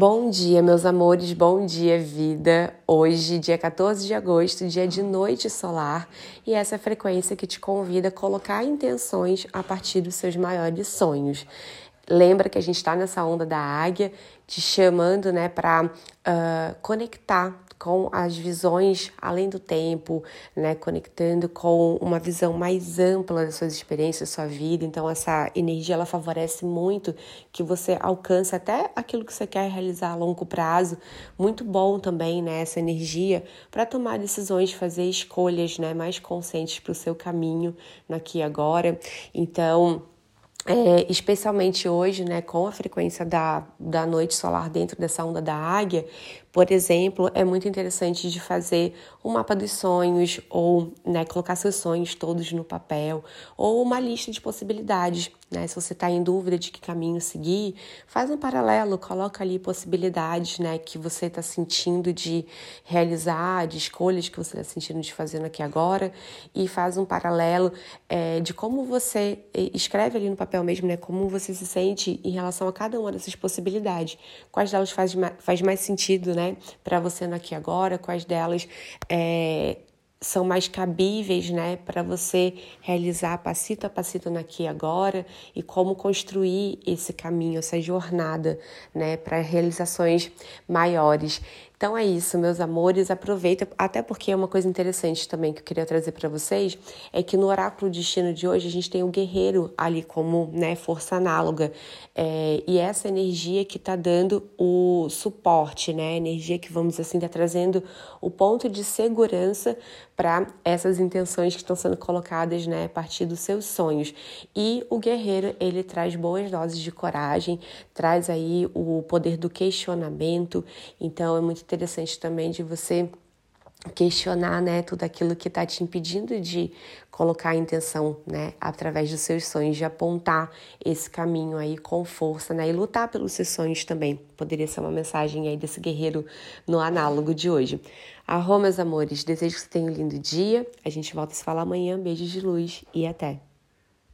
Bom dia, meus amores, bom dia, vida. Hoje, dia 14 de agosto, dia de noite solar, e essa é a frequência que te convida a colocar intenções a partir dos seus maiores sonhos. Lembra que a gente está nessa onda da águia, te chamando né, para uh, ah, conectar com as visões além do tempo, né, conectando com uma visão mais ampla das suas experiências, da sua vida. Então essa energia ela favorece muito que você alcance até aquilo que você quer realizar a longo prazo. Muito bom também, né, essa energia para tomar decisões, fazer escolhas, né, mais conscientes para o seu caminho aqui e agora. Então, é, especialmente hoje, né, com a frequência da, da noite solar dentro dessa onda da águia, por exemplo, é muito interessante de fazer um mapa dos sonhos ou né, colocar seus sonhos todos no papel ou uma lista de possibilidades. Né? Se você está em dúvida de que caminho seguir, faz um paralelo, coloca ali possibilidades né, que você está sentindo de realizar, de escolhas que você está sentindo de fazer aqui agora e faz um paralelo é, de como você escreve ali no papel mesmo, né, como você se sente em relação a cada uma dessas possibilidades. Quais delas faz, faz mais sentido, né? Para você no aqui agora, quais delas é, são mais cabíveis, né, para você realizar passito a passito no aqui e agora e como construir esse caminho, essa jornada, né, para realizações maiores. Então é isso, meus amores, aproveita, até porque é uma coisa interessante também que eu queria trazer para vocês, é que no oráculo destino de hoje a gente tem o guerreiro ali como, né, força análoga, é, e essa energia que está dando o suporte, né, energia que, vamos assim, está trazendo o ponto de segurança para essas intenções que estão sendo colocadas, né, a partir dos seus sonhos. E o guerreiro, ele traz boas doses de coragem, traz aí o poder do questionamento, então é muito interessante também de você questionar, né, tudo aquilo que está te impedindo de colocar a intenção, né, através dos seus sonhos, de apontar esse caminho aí com força, né, e lutar pelos seus sonhos também. Poderia ser uma mensagem aí desse guerreiro no análogo de hoje. Arro, meus amores, desejo que você tenha um lindo dia. A gente volta a se falar amanhã. Beijos de luz e até!